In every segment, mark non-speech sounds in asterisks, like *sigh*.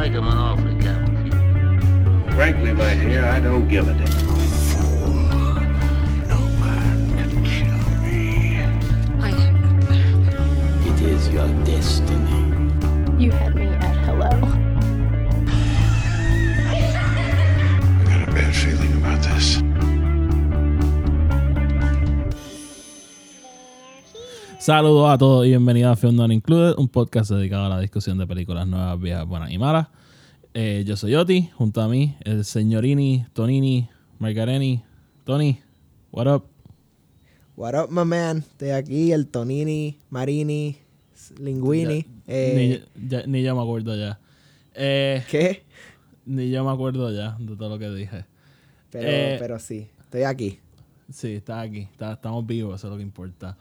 make him an offer again. Frankly, my dear, I don't give a damn. No man can kill me. I It is your destiny. Saludos a todos y bienvenidos a Film Not Included, un podcast dedicado a la discusión de películas nuevas, viejas, buenas y malas. Eh, yo soy Oti, junto a mí el señorini, Tonini, Margareni. Tony, what up? What up, my man? Estoy aquí, el Tonini, Marini, Linguini. Eh, ni, ya- ni yo me acuerdo ya. Eh, ¿Qué? ni yo me acuerdo ya de todo lo que dije. Pero, Eh, pero sí, estoy aquí. Sí, está aquí, está- estamos vivos, eso es lo que importa.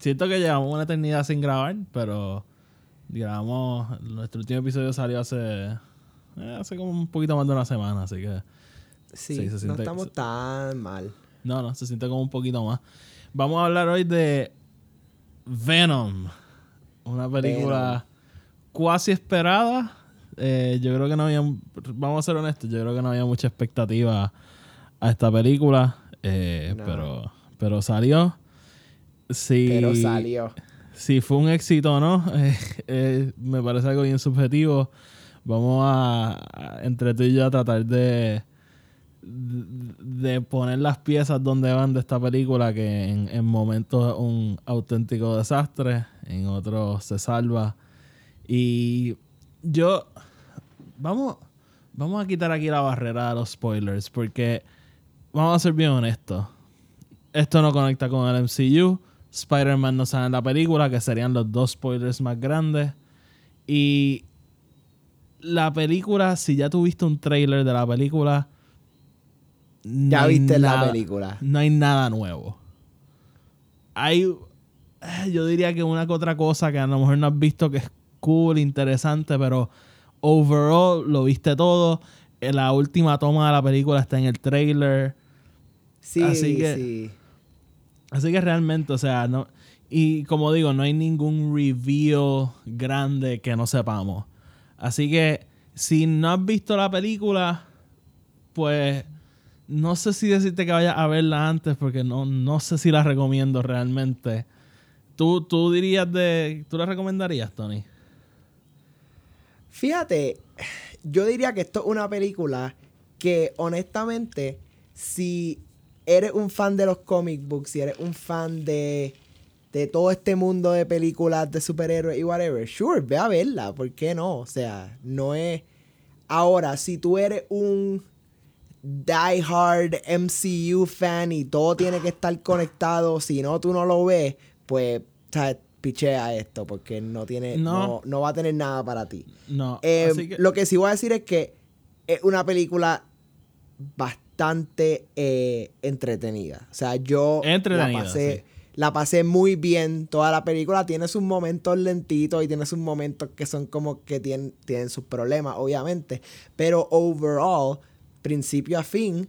Siento que llevamos una eternidad sin grabar, pero grabamos, nuestro último episodio salió hace, eh, hace como un poquito más de una semana, así que Sí, sí, se no siente- estamos se- tan mal. no, no, se siente como un poquito más. Vamos a hablar hoy de Venom, una película cuasi esperada. Eh, yo creo que no había, vamos a ser honestos, yo creo que no había mucha expectativa a esta película, eh, No. pero, pero salió. Sí, Pero salió. si fue un éxito o no, *laughs* eh, eh, me parece algo bien subjetivo. Vamos a, a- entre tú y yo, a tratar de, de poner las piezas donde van de esta película, que en, en momentos es un auténtico desastre, en otros se salva. Y yo, vamos, vamos a quitar aquí la barrera de los spoilers, porque vamos a ser bien honestos. Esto no conecta con el MCU. Spider-Man no sale en la película, que serían los dos spoilers más grandes. Y la película, si ya tuviste un trailer de la película, no Ya viste la película. No hay nada nuevo. Hay, eh, yo diría que una que otra cosa que a lo mejor no has visto que es cool, interesante, pero overall lo viste todo. Eh, La última toma de la película está en el trailer. Sí, Así que- sí. Así que realmente, o sea, no. Y como digo, no hay ningún reveal grande que no sepamos. Así que si no has visto la película, pues no sé si decirte que vayas a verla antes, porque no, no sé si la recomiendo realmente. ¿Tú, tú dirías de. ¿Tú la recomendarías, Tony? Fíjate, yo diría que esto es una película que honestamente, si eres un fan de los comic books, si eres un fan de, de todo este mundo de películas de superhéroes y whatever, sure, ve a verla, ¿por qué no? O sea, no es... Ahora, si tú eres un die hard MCU fan y todo tiene que estar conectado, si no tú no lo ves, pues, pichea esto porque no tiene No. no, no va a tener nada para ti. No. Eh, que- Lo que sí voy a decir es que es una película bastante eh, entretenida. O sea, yo la pasé, sí. la pasé muy bien. Toda la película tiene sus momentos lentitos y tiene sus momentos que son como que tienen, tienen sus problemas, obviamente. Pero overall, principio a fin,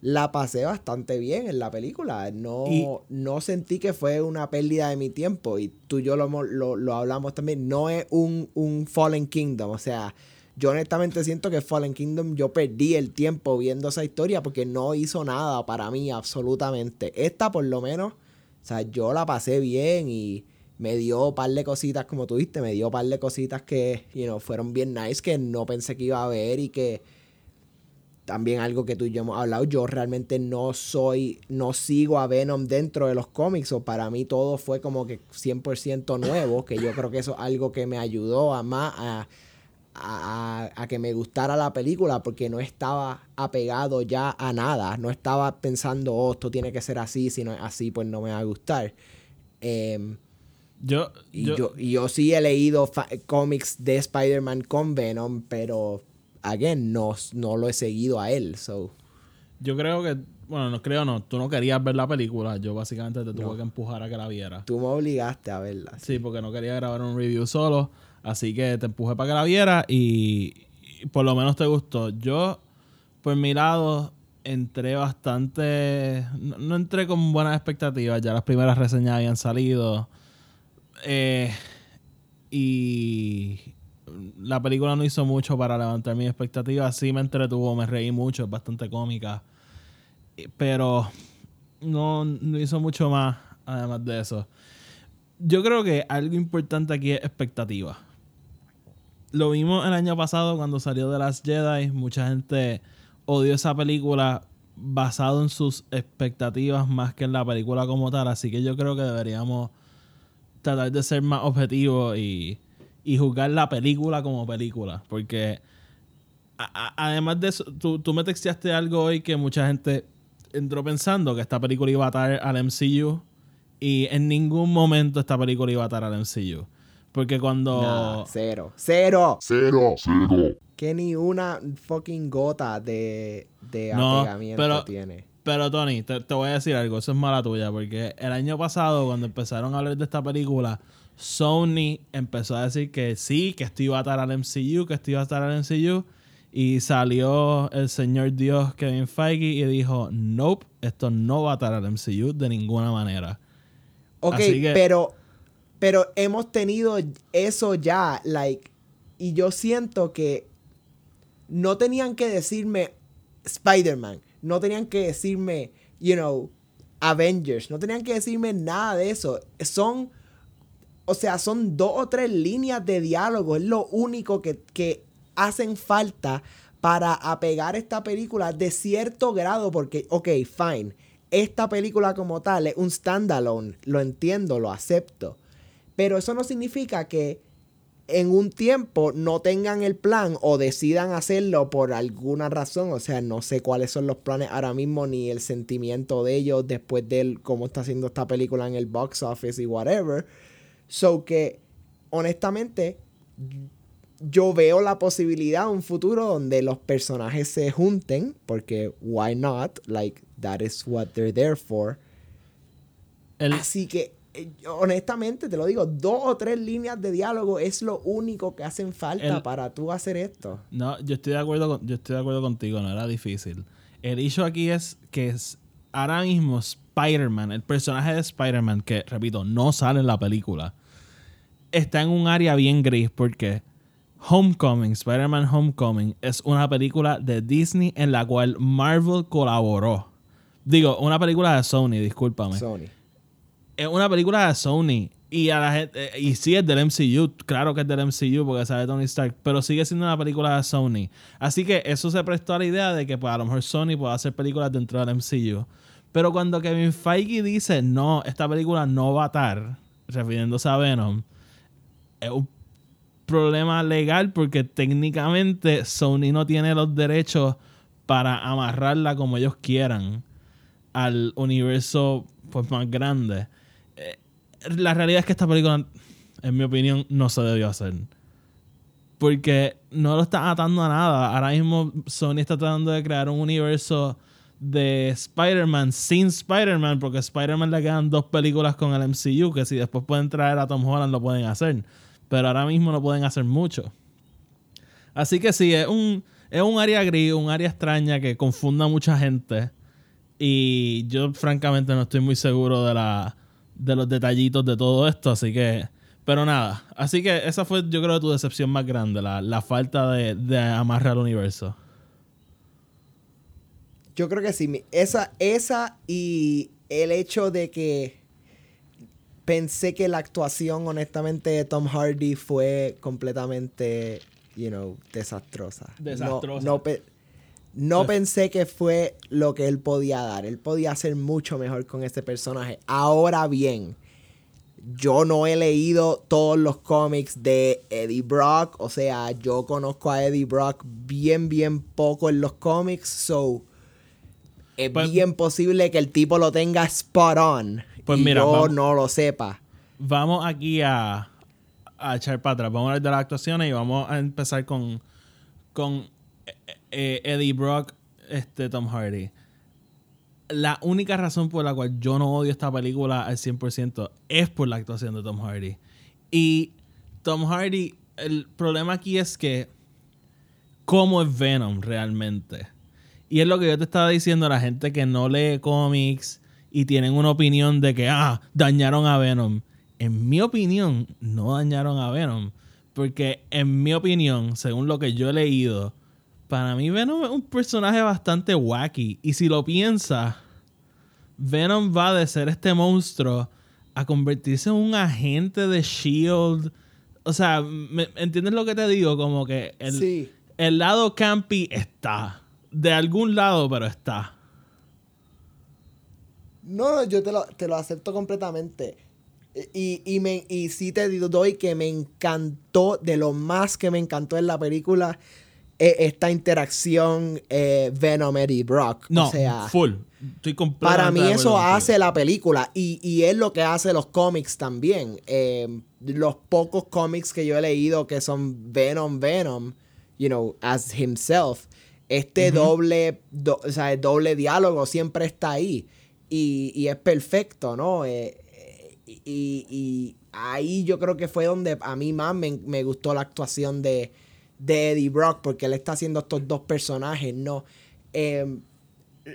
la pasé bastante bien en la película. No, Y- no sentí que fue una pérdida de mi tiempo. Y tú y yo lo, lo, lo hablamos también. No es un, un Fallen Kingdom. O sea, yo honestamente siento que Fallen Kingdom yo perdí el tiempo viendo esa historia porque no hizo nada para mí absolutamente. Esta por lo menos, o sea, yo la pasé bien y me dio un par de cositas, como tú viste, me dio un par de cositas que, you know, fueron bien nice, que no pensé que iba a ver y que también algo que tú y yo hemos hablado, yo realmente no soy, no sigo a Venom dentro de los cómics, o para mí todo fue como que 100% nuevo, que yo creo que eso es algo que me ayudó a más a, a, a que me gustara la película, porque no estaba apegado ya a nada, no estaba pensando, oh, esto tiene que ser así, si no es así, pues no me va a gustar. Em, yo, y yo- yo, sí he leído cómics de Spider-Man con Venom, pero, again, no, no lo he seguido a él, so... yo creo que. Bueno, no creo, no. Tú no querías ver la película. Yo básicamente te tuve No. que empujar a que la vieras. Tú me obligaste a verla. Sí, porque no quería grabar un review solo. Así que te empujé para que la viera y, por lo menos te gustó. Yo, por mi lado, entré bastante. No, no entré con buenas expectativas. Ya las primeras reseñas habían salido. Eh, y la película no hizo mucho para levantar mis expectativas. Sí me entretuvo, me reí mucho, es bastante cómica. Eh, Pero no, no hizo mucho más además de eso. Yo creo que algo importante aquí es expectativa. Lo vimos el año pasado cuando salió de las Jedi. Mucha gente odió esa película basado en sus expectativas más que en la película como tal. Así que yo creo que deberíamos tratar de ser más objetivos y, y juzgar la película como película. Porque además de eso, tú, tú me texteaste algo hoy que mucha gente entró pensando que esta película iba a atar al MCU. Y en ningún momento esta película iba a atar al MCU. Porque cuando... Nah, cero. Cero. Cero, cero. Que ni una fucking gota de, de No, apegamiento pero- tiene. Pero Tony, te, te voy a decir algo, eso es mala tuya, porque el año pasado cuando empezaron a hablar de esta película, Sony empezó a decir que sí, que esto iba a atar al MCU, que esto iba a atar al MCU, y salió el señor Dios Kevin Feige y dijo, nope, esto no va a atar al MCU de ninguna manera. Ok, Así que- pero, pero hemos tenido eso ya, like, y yo siento que no tenían que decirme Spider-Man, no tenían que decirme, you know, Avengers, no tenían que decirme nada de eso. Son, o sea, son dos o tres líneas de diálogo, es lo único que, que hacen falta para apegar esta película de cierto grado, porque, ok, fine, esta película como tal es un standalone, lo entiendo, lo acepto, pero eso no significa que en un tiempo no tengan el plan o decidan hacerlo por alguna razón. O sea, no sé cuáles son los planes ahora mismo ni el sentimiento de ellos después de cómo está haciendo esta película en el box office y whatever. So que, honestamente, yo veo la posibilidad un futuro donde los personajes se junten, porque why not? Like, that is what they're there for. El, Así que, honestamente, te lo digo, dos o tres líneas de diálogo es lo único que hacen falta El- para tú hacer esto. No, yo estoy de acuerdo con- yo estoy de acuerdo contigo, no era difícil. El issue aquí es que es ahora mismo Spider-Man, el personaje de Spider-Man, que repito, no sale en la película, está en un área bien gris porque Homecoming, Spider-Man Homecoming, es una película de Disney en la cual Marvel colaboró. Digo, una película de Sony, discúlpame Sony. Es una película de Sony y a la gente y sí es del MCU, claro que es del MCU porque sabe Tony Stark, pero sigue siendo una película de Sony. Así que eso se prestó a la idea de que pues, a lo mejor Sony puede hacer películas dentro del MCU. Pero cuando Kevin Feige dice, "No, esta película no va a estar", refiriéndose a Venom, es un problema legal porque técnicamente Sony no tiene los derechos para amarrarla como ellos quieran al universo pues más grande. La realidad es que esta película, en mi opinión, no se debió hacer. Porque no lo está atando a nada. Ahora mismo Sony está tratando de crear un universo de Spider-Man sin Spider-Man, porque a Spider-Man le quedan dos películas con el MCU, que si después pueden traer a Tom Holland lo pueden hacer. Pero ahora mismo no pueden hacer mucho. Así que sí, es un, es un área gris, un área extraña que confunda a mucha gente. Y yo francamente no estoy muy seguro de, la, de los detallitos de todo esto, así que... Pero nada, así que esa fue yo creo tu decepción más grande, la, la falta de, de amarre al universo. Yo creo que sí. Esa, esa y el hecho de que pensé que la actuación, honestamente, de Tom Hardy fue completamente, you know, desastrosa. Desastrosa. No, no pensé que fue lo que él podía dar. Él podía hacer mucho mejor con ese personaje. Ahora bien, yo no he leído todos los cómics de Eddie Brock. O sea, yo conozco a Eddie Brock bien, bien poco en los cómics. So, es Pues- bien posible que el tipo lo tenga spot on. Pues y mira, yo vamos- no lo sepa. Vamos aquí a, a echar para atrás. Vamos a hablar de las actuaciones y vamos a empezar con, con eh, Eddie Brock, este Tom Hardy. La única razón por la cual yo no odio esta película al 100% es por la actuación de Tom Hardy. Y Tom Hardy, el problema aquí es que cómo es Venom realmente. Y es lo que yo te estaba diciendo a la gente que no lee cómics y tienen una opinión de que, ah, dañaron a Venom. En mi opinión, no dañaron a Venom. Porque en mi opinión, según lo que yo he leído, para mí Venom es un personaje bastante wacky. Y si lo piensas, Venom va de ser este monstruo a convertirse en un agente de Shield. O sea, ¿me- ¿entiendes lo que te digo? Como que el, Sí. el lado campy está. De algún lado, pero está. No, no, yo te lo, te lo acepto completamente. Y, y, me, y sí te doy que me encantó, de lo más que me encantó en la película, eh, esta interacción eh, Venom, Eddie Brock. No, o sea, full. Estoy para mí eso hace la película y, y es lo que hace los cómics también. Eh, los pocos cómics que yo he leído que son Venom, Venom, you know, as himself, este doble, do- o sea, el doble diálogo siempre está ahí y, y es perfecto, ¿no? Eh, y, y ahí yo creo que fue donde a mí más me, me gustó la actuación de, de Eddie Brock porque él está haciendo estos dos personajes, ¿no? Eh,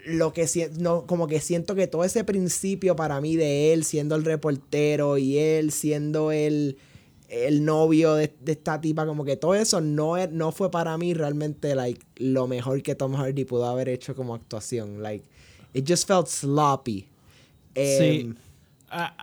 lo que no, como que siento que todo ese principio para mí de él siendo el reportero y él siendo el, el novio de, de esta tipa, como que todo eso no, no fue para mí realmente like, lo mejor que Tom Hardy pudo haber hecho como actuación. Like, it just felt sloppy. Sí. Em, ah,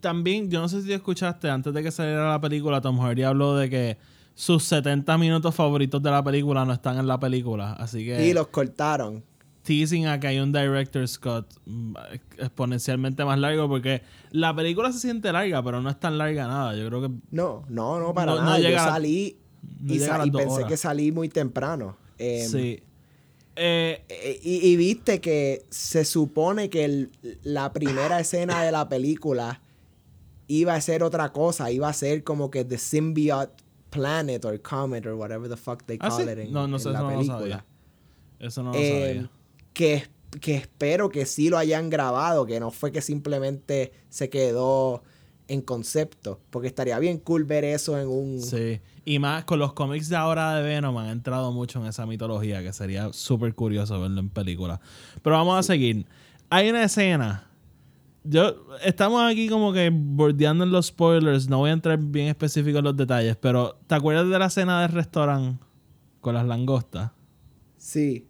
también, yo no sé si escuchaste, antes de que saliera la película, Tom Hardy habló de que sus 70 minutos favoritos de la película no están en la película. Así que y los cortaron. teasing a que hay un director Scott mm, exponencialmente más largo porque la película se siente larga, pero no es tan larga nada. Yo creo que No, no, no, para No- nada. Yo llega salí no y, pensé horas. que salí muy temprano. Em, sí. Eh, Eh, Y, y viste que se supone que el- la primera *coughs* escena de la película iba a ser otra cosa, iba a ser como que The Symbiote Planet or Comet or whatever the fuck they ah, call sí. it en, No, no en la no lo sabía. película. Eso no lo Eh, sabía. que, que espero que sí lo hayan grabado, que no fue que simplemente se quedó en concepto, porque estaría bien cool ver eso en un... Sí. Y más con los cómics de ahora de Venom han entrado mucho en esa mitología que sería súper curioso verlo en película. Pero vamos a seguir. Hay una escena. Yo estamos aquí como que bordeando en los spoilers. No voy a entrar bien específico en los detalles, pero ¿te acuerdas de la escena del restaurante con las langostas? Sí.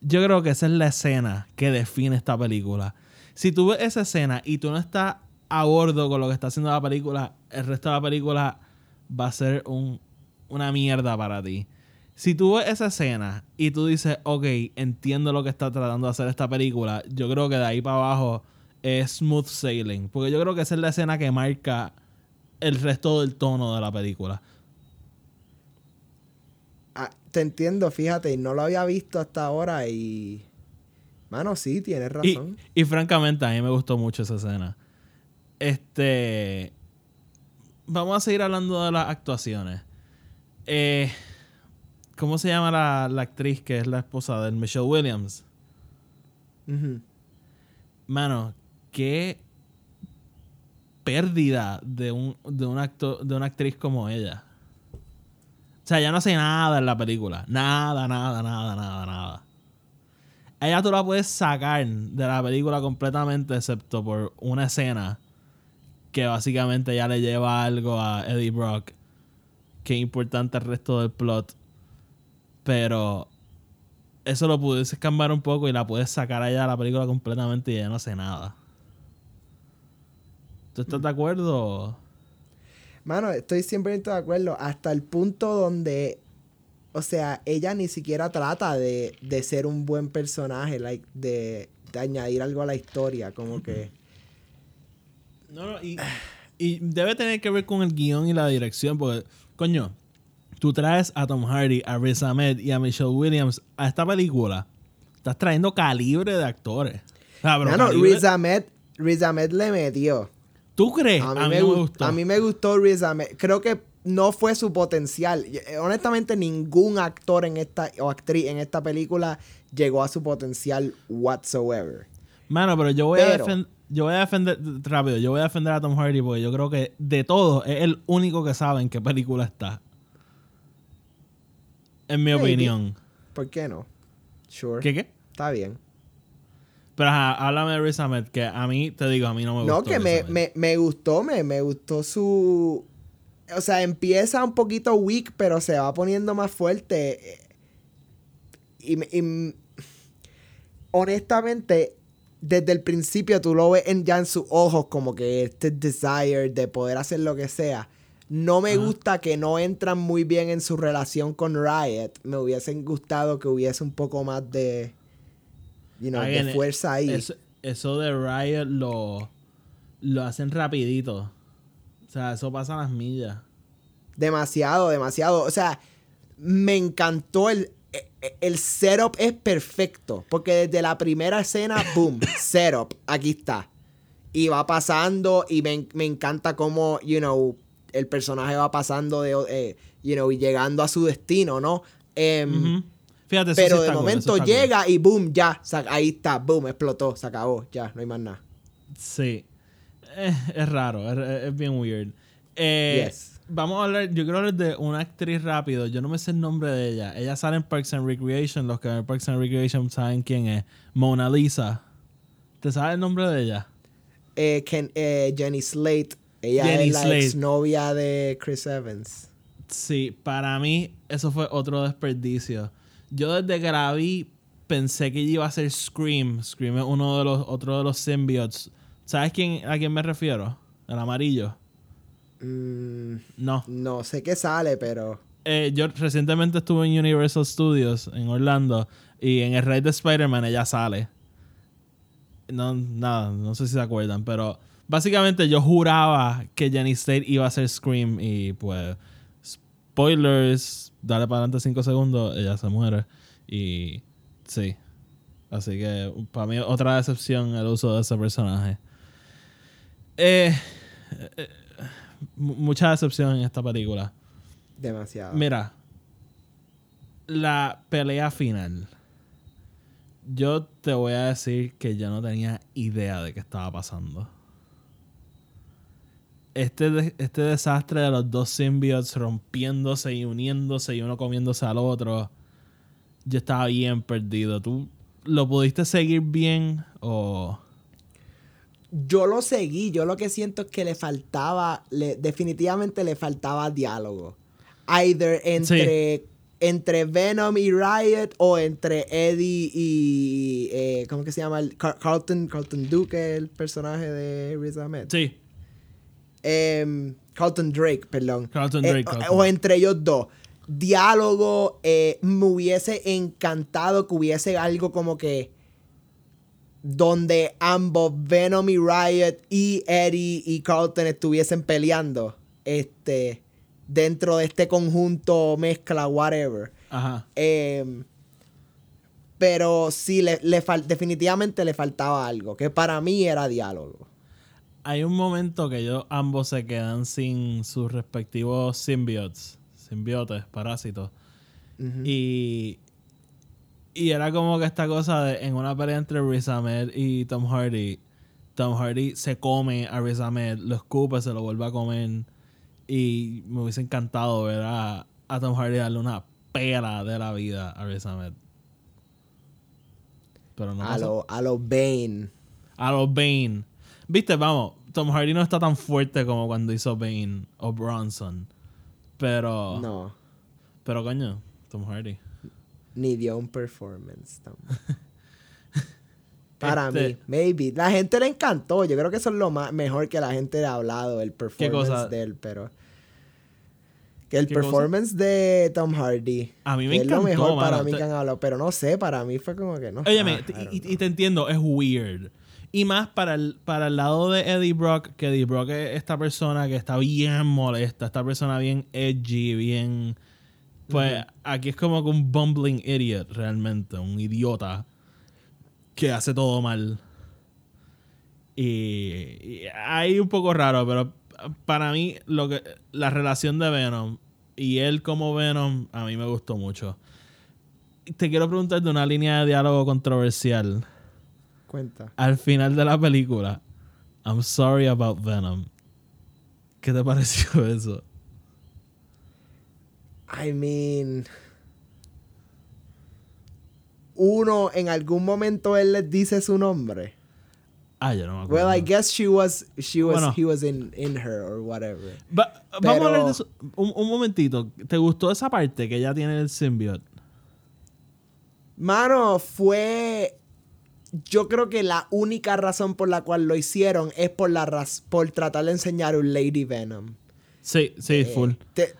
Yo creo que esa es la escena que define esta película. Si tú ves esa escena y tú no estás a bordo con lo que está haciendo la película, el resto de la película va a ser un- una mierda para ti. Si tú ves esa escena y tú dices, ok, entiendo lo que está tratando de hacer esta película, yo creo que de ahí para abajo es smooth sailing. Porque yo creo que esa es la escena que marca el resto del tono de la película. Ah, te entiendo, fíjate, y no lo había visto hasta ahora y... Mano, sí, tienes razón. y francamente, a mí me gustó mucho esa escena. Este. Vamos a seguir hablando de las actuaciones. Eh, ¿Cómo se llama la, la actriz que es la esposa de Michelle Williams? Ujú. Mano, qué pérdida de un, de un acto, de una actriz como ella. O sea, ella no hace nada en la película. Nada, nada, nada, nada, nada. Ella tú la puedes sacar de la película completamente, excepto por una escena que básicamente ya le lleva algo a Eddie Brock que es importante al resto del plot. Pero eso lo pudieses cambiar un poco y la puedes sacar allá de la película completamente y ella no hace nada. ¿Tú estás de acuerdo? Mano, estoy siempre de acuerdo. Hasta el punto donde, o sea, ella ni siquiera trata de, de ser un buen personaje, like, de, de añadir algo a la historia, como que... No, no, y, y debe tener que ver con el guion y la dirección, porque, coño, tú traes a Tom Hardy, a Riz Ahmed y a Michelle Williams a esta película. Estás trayendo calibre de actores. O sea, pero Mano, calibre- Riz Ahmed, Riz Ahmed le metió. ¿Tú crees? A mí, me, gustó. A mí me gustó Riz Ahmed. Creo que no fue su potencial. Eh, Honestamente, ningún actor en esta o actriz en esta película llegó a su potencial whatsoever. Mano, pero yo voy a defender. Yo voy a defender rápido, yo voy a defender a Tom Hardy porque yo creo que de todos es el único que sabe en qué película está. En mi opinión. ¿Por qué no? Sure. ¿Qué qué? Está bien. Pero ajá, háblame de Riz Ahmed, que a mí, te digo, a mí no me No, gustó. que Riz me, me, me gustó, me, me gustó su o sea, empieza un poquito weak, pero se va poniendo más fuerte. Y, honestamente, desde el principio tú lo ves en, ya en sus ojos como que este desire de poder hacer lo que sea. No me gusta que no entran muy bien en su relación con Riot. Me hubiesen gustado que hubiese un poco más de, you know, Again, de fuerza ahí. Eso, eso de Riot lo, lo hacen rapidito. O sea, eso pasa a las millas. Demasiado, demasiado. O sea, me encantó el, e- el setup es perfecto. Porque desde la primera escena, *laughs* boom, setup, aquí está. Y va pasando y me, me encanta cómo, you know, el personaje va pasando de, eh, you know, y llegando a su destino, ¿no? Ujú. Fíjate, eso Pero sí de eso momento cool. llega y boom, ya, ahí está, boom, explotó, se acabó, ya, no hay más nada. Sí. Eh, es raro, es, es bien weird. Eh, Yes. Vamos a hablar, yo quiero hablar de una actriz rápido. Yo no me sé el nombre de ella. Ella sale en Parks and Recreation. Los que ven Parks and Recreation saben quién es. Mona Lisa. ¿Te sabes el nombre de ella? Eh, Ken- Jenny Slate, ella Jenny es la Slate. exnovia de Chris Evans. Sí, para mí eso fue otro desperdicio. Yo desde que la vi pensé que iba a ser Scream. Scream es uno de los otro de los symbiotes. ¿Sabes quién, a quién me refiero? El amarillo. Mm, No. no sé qué sale, pero... Eh, yo recientemente estuve en Universal Studios en Orlando y en el Raid de Spider-Man ella sale. No, nada, no sé si se acuerdan, pero básicamente yo juraba que Jenny State iba a ser Scream y pues spoilers, dale para adelante 5 segundos, ella se muere y sí. Así que para mí otra decepción el uso de ese personaje. Eh, eh, mu- mucha decepción en esta película. Demasiado. Mira, la pelea final. Yo te voy a decir que yo no tenía idea de qué estaba pasando. Este, este desastre de los dos symbiotes rompiéndose y uniéndose y uno comiéndose al otro. Yo estaba bien perdido. ¿Tú lo pudiste seguir bien o...? Yo lo seguí, yo lo que siento es que le faltaba, le- definitivamente le faltaba diálogo. Either entre, entre Venom y Riot o entre Eddie y... eh, ¿Cómo que se llama? Carlton, Carlton Duke, el personaje de Riz Ahmed. Sí. Em, Carlton Drake, perdón. Carlton Eh, Drake, o- Carlton. o, entre ellos dos. Diálogo, eh, me hubiese encantado que hubiese algo como que donde ambos Venom y Riot y Eddie y Carlton estuviesen peleando este dentro de este conjunto mezcla whatever Ajá. Em, pero sí le, le definitivamente le faltaba algo que para mí era diálogo Hay un momento que ellos ambos se quedan sin sus respectivos symbiotes, simbiotes, parásitos. Y y era como que esta cosa de en una pelea entre Riz Ahmed y Tom Hardy, Tom Hardy se come a Riz Ahmed, lo escupe, se lo vuelve a comer y me hubiese encantado ver a, a Tom Hardy darle una pela de la vida a Riz Ahmed. Pero no a los a los Bane A los Bane. Viste, vamos, Tom Hardy no está tan fuerte como cuando hizo Bane o Bronson. Pero. no Pero coño, Tom Hardy. ni dio un performance tampoco. *laughs* Para Este- mí, maybe. La gente le encantó. Yo creo que eso es lo más mejor que la gente ha hablado, el performance cosa? de él, pero. Que el performance de Tom Hardy. A mí me es lo encantó, mejor para mí Te- que han hablado. Pero no sé, para mí fue como que no. Óyeme, ah, y te entiendo, es weird. Y más para el, para el lado de Eddie Brock, que Eddie Brock es esta persona que está bien molesta, esta persona bien edgy, bien... Pues aquí es como un bumbling idiot, realmente, un idiota que hace todo mal. Y, y ahí un poco raro, pero para mí lo que la relación de Venom y él como Venom a mí me gustó mucho. Te quiero preguntar de una línea de diálogo controversial. Cuenta. Al final de la película, I'm sorry about Venom. ¿Qué te *laughs* pareció eso? I mean. Uno, en algún momento él les dice su nombre. Ah, yo no me acuerdo. Well, I guess she was, she was, Bueno. he was in, in her or whatever. Va- Vamos a hablar de eso. Un, un momentito. ¿Te gustó esa parte que ella tiene el symbiote? Mano, fue. Yo creo que la única razón por la cual lo hicieron es por la raz- por tratar de enseñar un Lady Venom. Sí, sí, Eh, full. Te,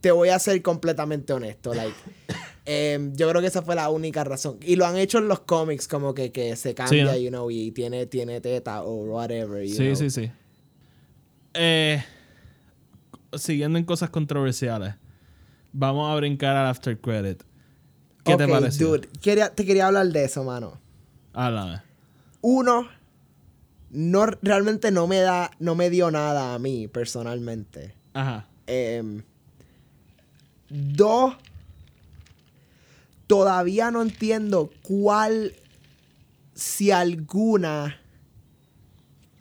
te voy a ser completamente honesto. Like, *laughs* em, yo creo que esa fue la única razón. Y lo han hecho en los cómics, como que, que se cambia, ¿no? you know, y tiene, tiene teta o whatever. you Sí, know. sí, sí. Eh, siguiendo en cosas controversiales, vamos a brincar al after credit. ¿Qué te Ok, pareció? dude, quería- te quería hablar de eso, mano. Háblame. Uno, no, realmente no me da, no me dio nada a mí personalmente. Ajá. Em, dos, todavía no entiendo cuál, si alguna,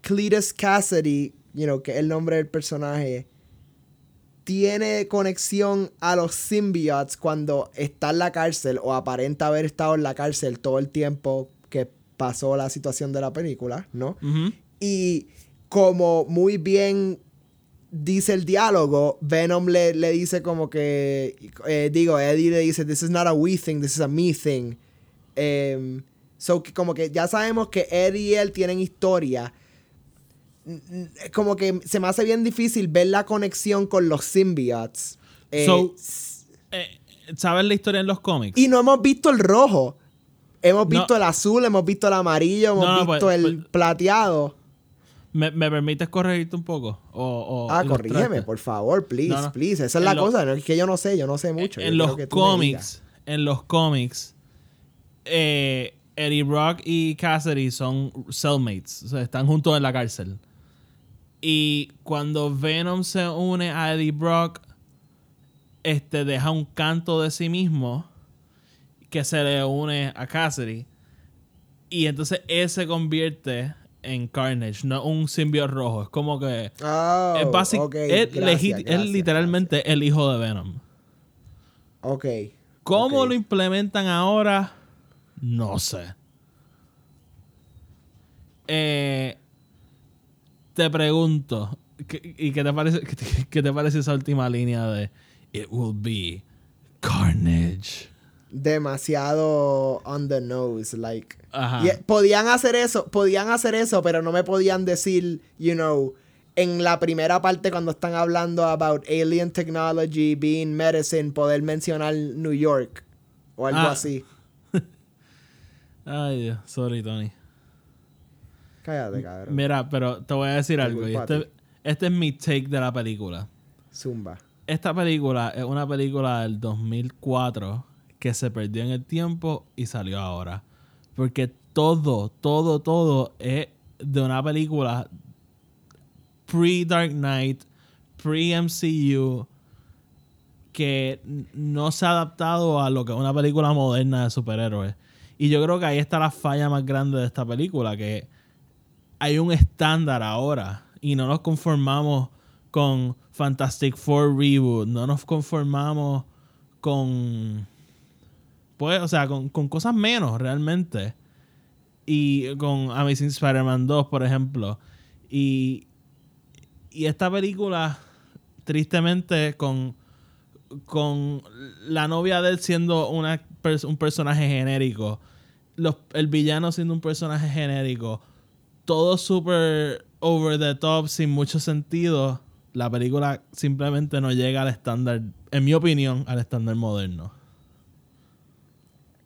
Cletus Cassidy, you know, que es el nombre del personaje, tiene conexión a los symbiotes cuando está en la cárcel o aparenta haber estado en la cárcel todo el tiempo pasó la situación de la película, ¿no? Y como muy bien dice el diálogo, Venom le, le dice como que, eh, digo, Eddie le dice, this is not a we thing, this is a me thing. Em, so, que como que ya sabemos que Eddie y él tienen historia. Como que se me hace bien difícil ver la conexión con los symbiotes. Eh, So- Eh, ¿Sabes la historia en los cómics? y no hemos visto el rojo. Hemos No. visto el azul, hemos visto el amarillo, hemos No, visto pues- el pues- plateado. ¿Me, me permites corregirte un poco? O, o Ah, corrígeme, por favor, please, No, please. Esa es En la lo- cosa, es que yo no sé, yo no sé mucho. en los cómics, en los cómics, eh, Eddie Brock y Cassidy son cellmates, o sea, están juntos en la cárcel. Y cuando Venom se une a Eddie Brock, este deja un canto de sí mismo que se le une a Cassidy. Y entonces él se convierte en Carnage, no un simbionte rojo. Es como que diga. es Oh, básico. es, gracias, literalmente el hijo de Venom. Ok. ¿Cómo lo implementan ahora? No sé. Eh, te pregunto, ¿qué- ¿y qué te parece, qué *laughs* te, qué te parece esa última línea de It will be Carnage? Demasiado on the nose, like. Ajá. Y, podían hacer eso, podían hacer eso, pero no me podían decir, you know, en la primera parte cuando están hablando about alien technology, being medicine, poder mencionar New York o algo Ah. así. *laughs* Ay, Dios, sorry, Tony. Cállate, cabrón. Mira, pero te voy a decir Te algo. y este, este es mi take de la película. Zumba. Esta película es una película del 2004 que se perdió en el tiempo y salió ahora. Porque todo, todo, todo es de una película pre-Dark Knight, pre-MCU, que no se ha adaptado a lo que es una película moderna de superhéroes. Y yo creo que ahí está la falla más grande de esta película, que hay un estándar ahora y no nos conformamos con Fantastic Four Reboot, no nos conformamos con o sea, con, con cosas menos realmente. Y con Amazing Spider-Man 2, por ejemplo. Y, y esta película, tristemente, con, con la novia de él siendo una, un personaje genérico, los, el villano siendo un personaje genérico, todo súper over the top, sin mucho sentido, la película simplemente no llega al estándar, en mi opinión, al estándar moderno.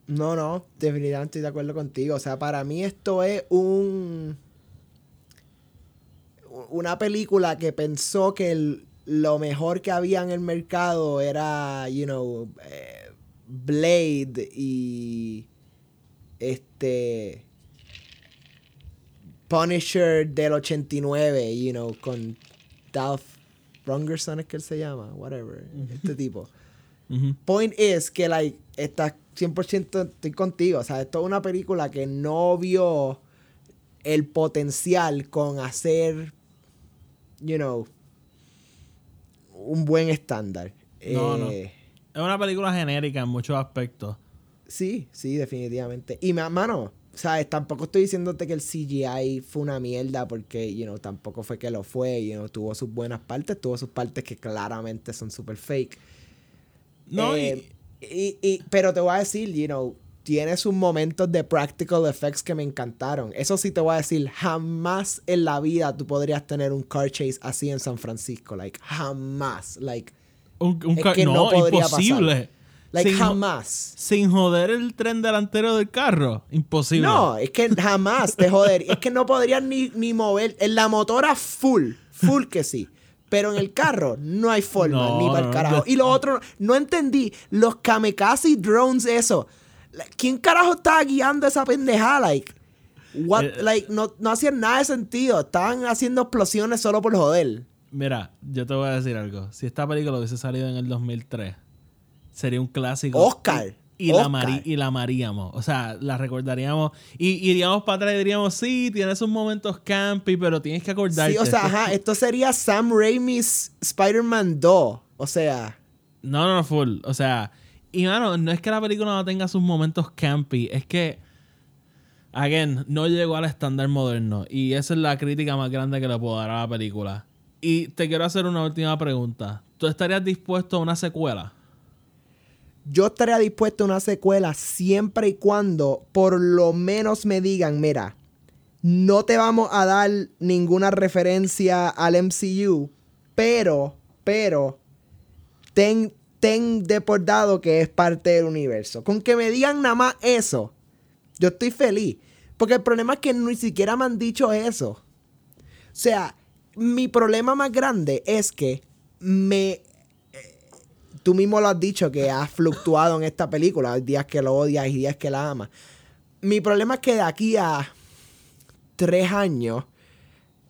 No, no, definitivamente estoy de acuerdo contigo. O sea, para mí esto es un. Una película que pensó que el- lo mejor que había en el mercado era, you know, eh, Blade y. Este. Punisher del 89, you know, con Dolph Rungerson es que él se llama, whatever, este tipo. Point is que, like, está 100% estoy contigo. O sea, esto es una película que no vio el potencial con hacer, you know, un buen estándar. No, no. Eh, Es una película genérica en muchos aspectos. Sí, sí, definitivamente. Y, ma- mano, ¿sabes? Tampoco estoy diciéndote que el CGI fue una mierda porque, you know, tampoco fue que lo fue, you know, tuvo sus buenas partes, tuvo sus partes que claramente son super fake. No, Eh, y, y- pero te voy a decir, you know, tiene sus momentos de practical effects que me encantaron. Eso sí te voy a decir, jamás en la vida tú podrías tener un car chase así en San Francisco, like, jamás, like, un, un es que no no, podría imposible. like sin, jamás. sin joder el tren delantero del carro. Imposible. No, es que jamás te joder. Es que no podrías ni, ni mover. En la motora full, full que sí. Pero en el carro no hay forma, No, ni para el no, carajo. Y lo otro, no entendí. Los kamikaze drones, eso. ¿Quién carajo estaba guiando esa pendejada? Like, what, Eh, like, no, no hacían nada de sentido. Estaban haciendo explosiones solo por joder. Mira, yo te voy a decir algo. Si esta película hubiese salido en el 2003, sería un clásico. Oscar. Y, la, mari- y la amaríamos. O sea, la recordaríamos. Y iríamos para atrás y diríamos, sí, tiene sus momentos campy, pero tienes que acordarte. Sí, o sea, ajá, esto sería Sam Raimi's Spider-Man 2. O sea, No, no, no, full. O sea, y mano, no es que la película no tenga sus momentos campy, es que, again, no llegó al estándar moderno. Y esa es la crítica más grande que le puedo dar a la película. Y te quiero hacer una última pregunta. ¿Tú estarías dispuesto a una secuela? Yo estaría dispuesto a una secuela siempre y cuando por lo menos me digan, mira, no te vamos a dar ninguna referencia al MCU, pero, pero, ten, ten de que es parte del universo. Con que me digan nada más eso, yo estoy feliz. Porque el problema es que ni siquiera me han dicho eso. O sea, mi problema más grande es que me tú mismo lo has dicho que has fluctuado en esta película. Hay días que lo odias y días que la amas. Mi problema es que de aquí a tres años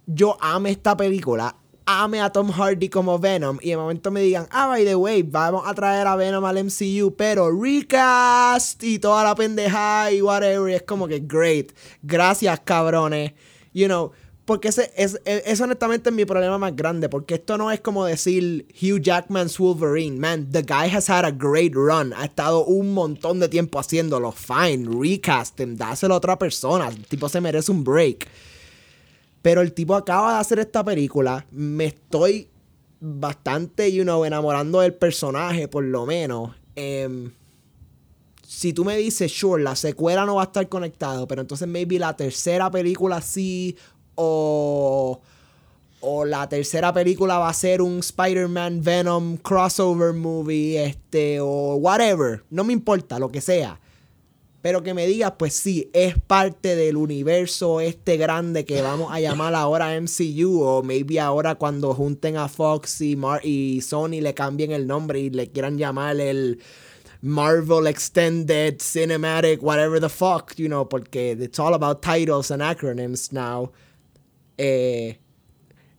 yo ame esta película, ame a Tom Hardy como Venom y de momento me digan, ah, by the way, vamos a traer a Venom al MCU, pero recast y toda la pendeja y whatever. Es como que great. Gracias, cabrones. You know, porque ese es, es, es honestamente mi problema más grande. Porque esto no es como decir Hugh Jackman's Wolverine. Man, the guy has had a great run. Ha estado un montón de tiempo haciéndolo. Fine, recast him, dáselo a otra persona. El tipo se merece un break. Pero el tipo acaba de hacer esta película. Me estoy bastante, you know, enamorando del personaje, por lo menos. Em, si tú me dices, sure, la secuela no va a estar conectado, pero entonces maybe la tercera película sí, o, o la tercera película va a ser un Spider-Man Venom crossover movie, este, o whatever, no me importa, lo que sea. Pero que me digas, pues sí, es parte del universo este grande que vamos a llamar ahora MCU. O maybe ahora cuando junten a Fox y, Mar y Sony le cambien el nombre y le quieran llamar el Marvel Extended Cinematic, whatever the fuck, you know, porque it's all about titles and acronyms now. Eh,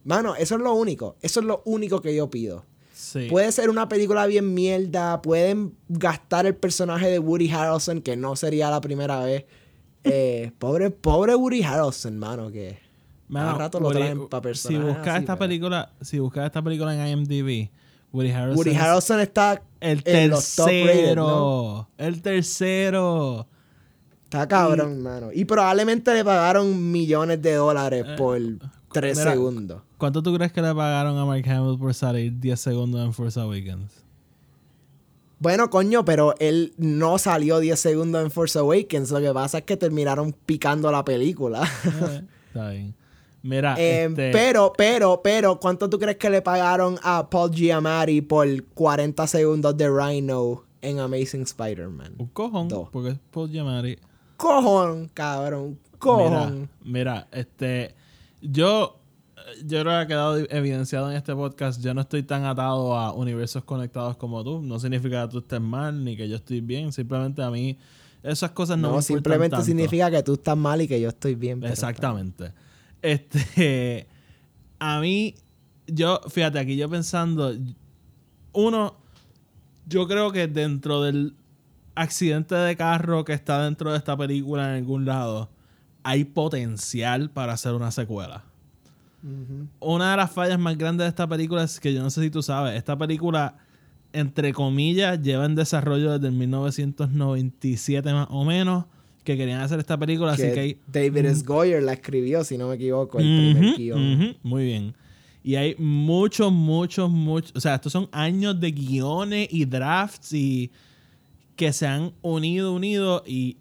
mano, eso es lo único. Eso es lo único que yo pido. Sí. Puede ser una película bien mierda. Pueden gastar el personaje de Woody Harrelson, que no sería la primera vez. Eh, *laughs* pobre, pobre Woody Harrelson, mano, que Mano, cada rato lo Woody- traen para si personajes. buscas así, esta pero- película, si buscas esta película en IMDb, Woody Harrelson, Woody Harrelson está el en los top rated, tercero, ¿no? el tercero. Está cabrón, mano. Y probablemente le pagaron millones de dólares por tres Eh, mira, segundos. ¿Cuánto tú crees que le pagaron a Mark Hamill por salir 10 segundos en Force Awakens? Bueno, coño, pero él no salió 10 segundos en Force Awakens. Lo que pasa es que terminaron picando la película. Eh, Está bien. Mira, Eh, este, Pero, pero, pero, ¿cuánto tú crees que le pagaron a Paul Giamatti por 40 segundos de Rhino en Amazing Spider-Man? un cojón, Dos. porque es Paul Giamatti. Cojón, cabrón. Cojón. Mira, mira, este, yo, yo creo que ha quedado evidenciado en este podcast. Yo no estoy tan atado a universos conectados como tú. No significa que tú estés mal ni que yo estoy bien. Simplemente a mí esas cosas no, No, me simplemente tanto. significa que tú estás mal y que yo estoy bien. Exactamente. Este, a mí, yo, fíjate, aquí yo pensando, uno, yo creo que dentro del accidente de carro que está dentro de esta película en algún lado, hay potencial para hacer una secuela. Una de las fallas más grandes de esta película es que yo no sé si tú sabes, esta película, entre comillas, lleva en desarrollo desde el 1997 más o menos, que querían hacer esta película, así que hay David S. Goyer la escribió, si no me equivoco, el primer guion. muy bien. Y hay muchos, muchos, muchos. O sea, estos son años de guiones y drafts y que se han unido, unido y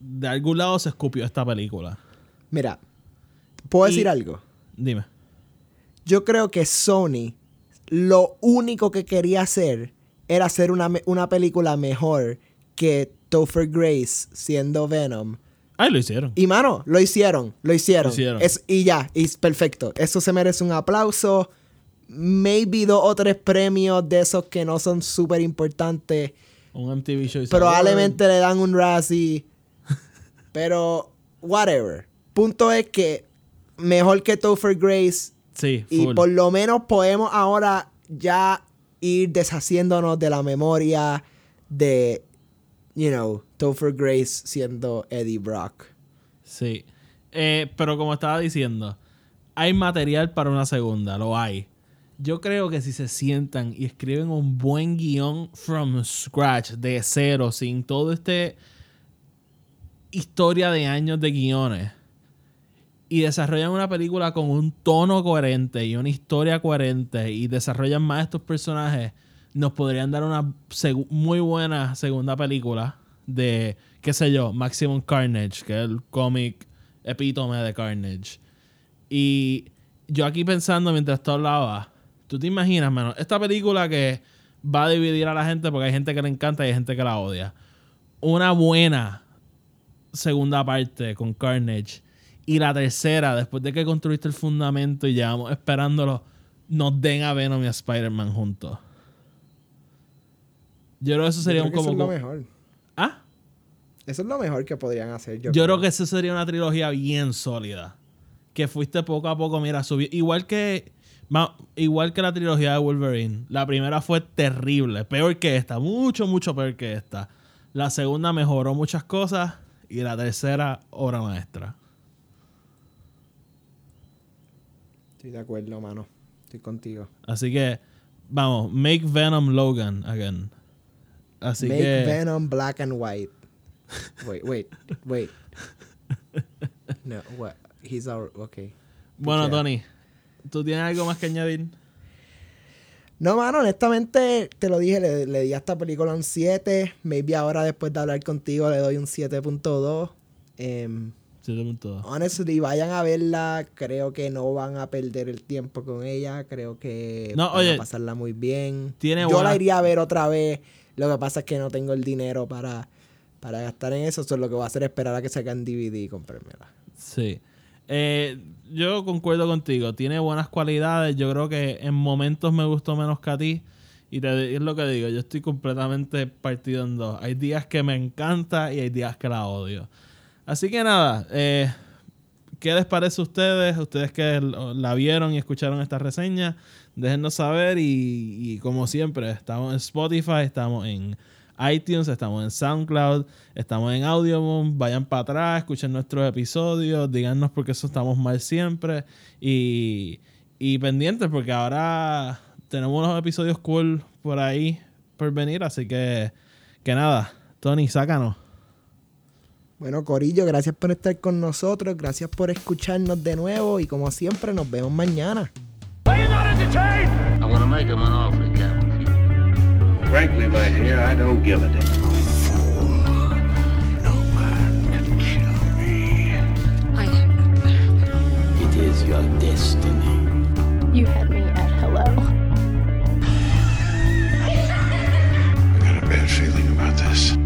de algún lado se escupió esta película. Mira, ¿puedo Y- decir algo? Dime. Yo creo que Sony lo único que quería hacer era hacer una, una película mejor que Topher Grace siendo Venom. Ay, lo hicieron. Y mano, lo hicieron, lo hicieron. Lo hicieron. Es, y ya, y es perfecto. Eso se merece un aplauso. Maybe dos o tres premios de esos que no son súper importantes. Un MTV show. Probablemente le dan un Razzie. pero, whatever. Punto es que mejor que Topher Grace. Sí, Y full. por lo menos podemos ahora ya ir deshaciéndonos de la memoria de, you know, Topher Grace siendo Eddie Brock. Sí. Eh, pero como estaba diciendo, hay material para una segunda, lo hay. Yo creo que si se sientan y escriben un buen guion from scratch, de cero, sin todo este historia de años de guiones, y desarrollan una película con un tono coherente y una historia coherente y desarrollan más estos personajes, nos podrían dar una muy buena segunda película de, qué sé yo, Maximum Carnage, que es el cómic epítome de Carnage. Y yo aquí pensando mientras tú hablabas, tú te imaginas, mano, esta película que va a dividir a la gente porque hay gente que le encanta y hay gente que la odia. Una buena segunda parte con Carnage. Y la tercera, después de que construiste el fundamento y llevamos esperándolo, nos den a Venom y a Spider-Man juntos. Yo creo que eso sería Yo un que como. Eso es lo mejor. ¿Ah? Eso es lo mejor que podrían hacer. Yo, Yo creo que eso sería una trilogía bien sólida. Que fuiste poco a poco, mira, subió. Igual que. Ma- Igual que la trilogía de Wolverine. La primera fue terrible. Peor que esta. Mucho, mucho peor que esta. La segunda mejoró muchas cosas. Y la tercera, obra maestra. Estoy de acuerdo, mano. Estoy contigo. Así que, vamos, make Venom Logan again. Así Make que. Venom black and white. Wait, wait, wait. *laughs* No, what? He's our. Okay. Bueno. Tony, ¿tú tienes algo más que añadir? No, mano, honestamente, te lo dije, le, le di a esta película un 7. Maybe ahora, después de hablar contigo, le doy un 7.2. Em, 7.2. honestly, vayan a verla. Creo que no van a perder el tiempo con ella. Creo que No, van oye, a pasarla muy bien. tiene Yo buena- la iría a ver otra vez. Lo que pasa es que no tengo el dinero para, para gastar en eso. Eso lo que voy a hacer es esperar a que salgan DVD y comprármela. Sí. Eh, yo concuerdo contigo. Tiene buenas cualidades. Yo creo que en momentos me gustó menos que a ti. Y te, es lo que digo. Yo estoy completamente partido en dos. Hay días que me encanta y hay días que la odio. Así que nada. eh, ¿Qué les parece a ustedes? Ustedes que la vieron y escucharon esta reseña. Déjennos saber. Y como siempre, estamos en Spotify, estamos en iTunes, estamos en SoundCloud, estamos en Audioboom. Vayan para atrás, escuchen nuestros episodios, díganos por qué eso estamos mal siempre. Y, y pendientes, porque ahora tenemos unos episodios cool por ahí por venir. Así que, que nada, Tony, sácanos. Bueno, Corillo, gracias por estar con nosotros. Gracias por escucharnos de nuevo. Y como siempre, nos vemos mañana. frankly, my dear, I don't give a damn. Nobody can kill me. It is your destiny. You had me at hello. I got a bad feeling about this.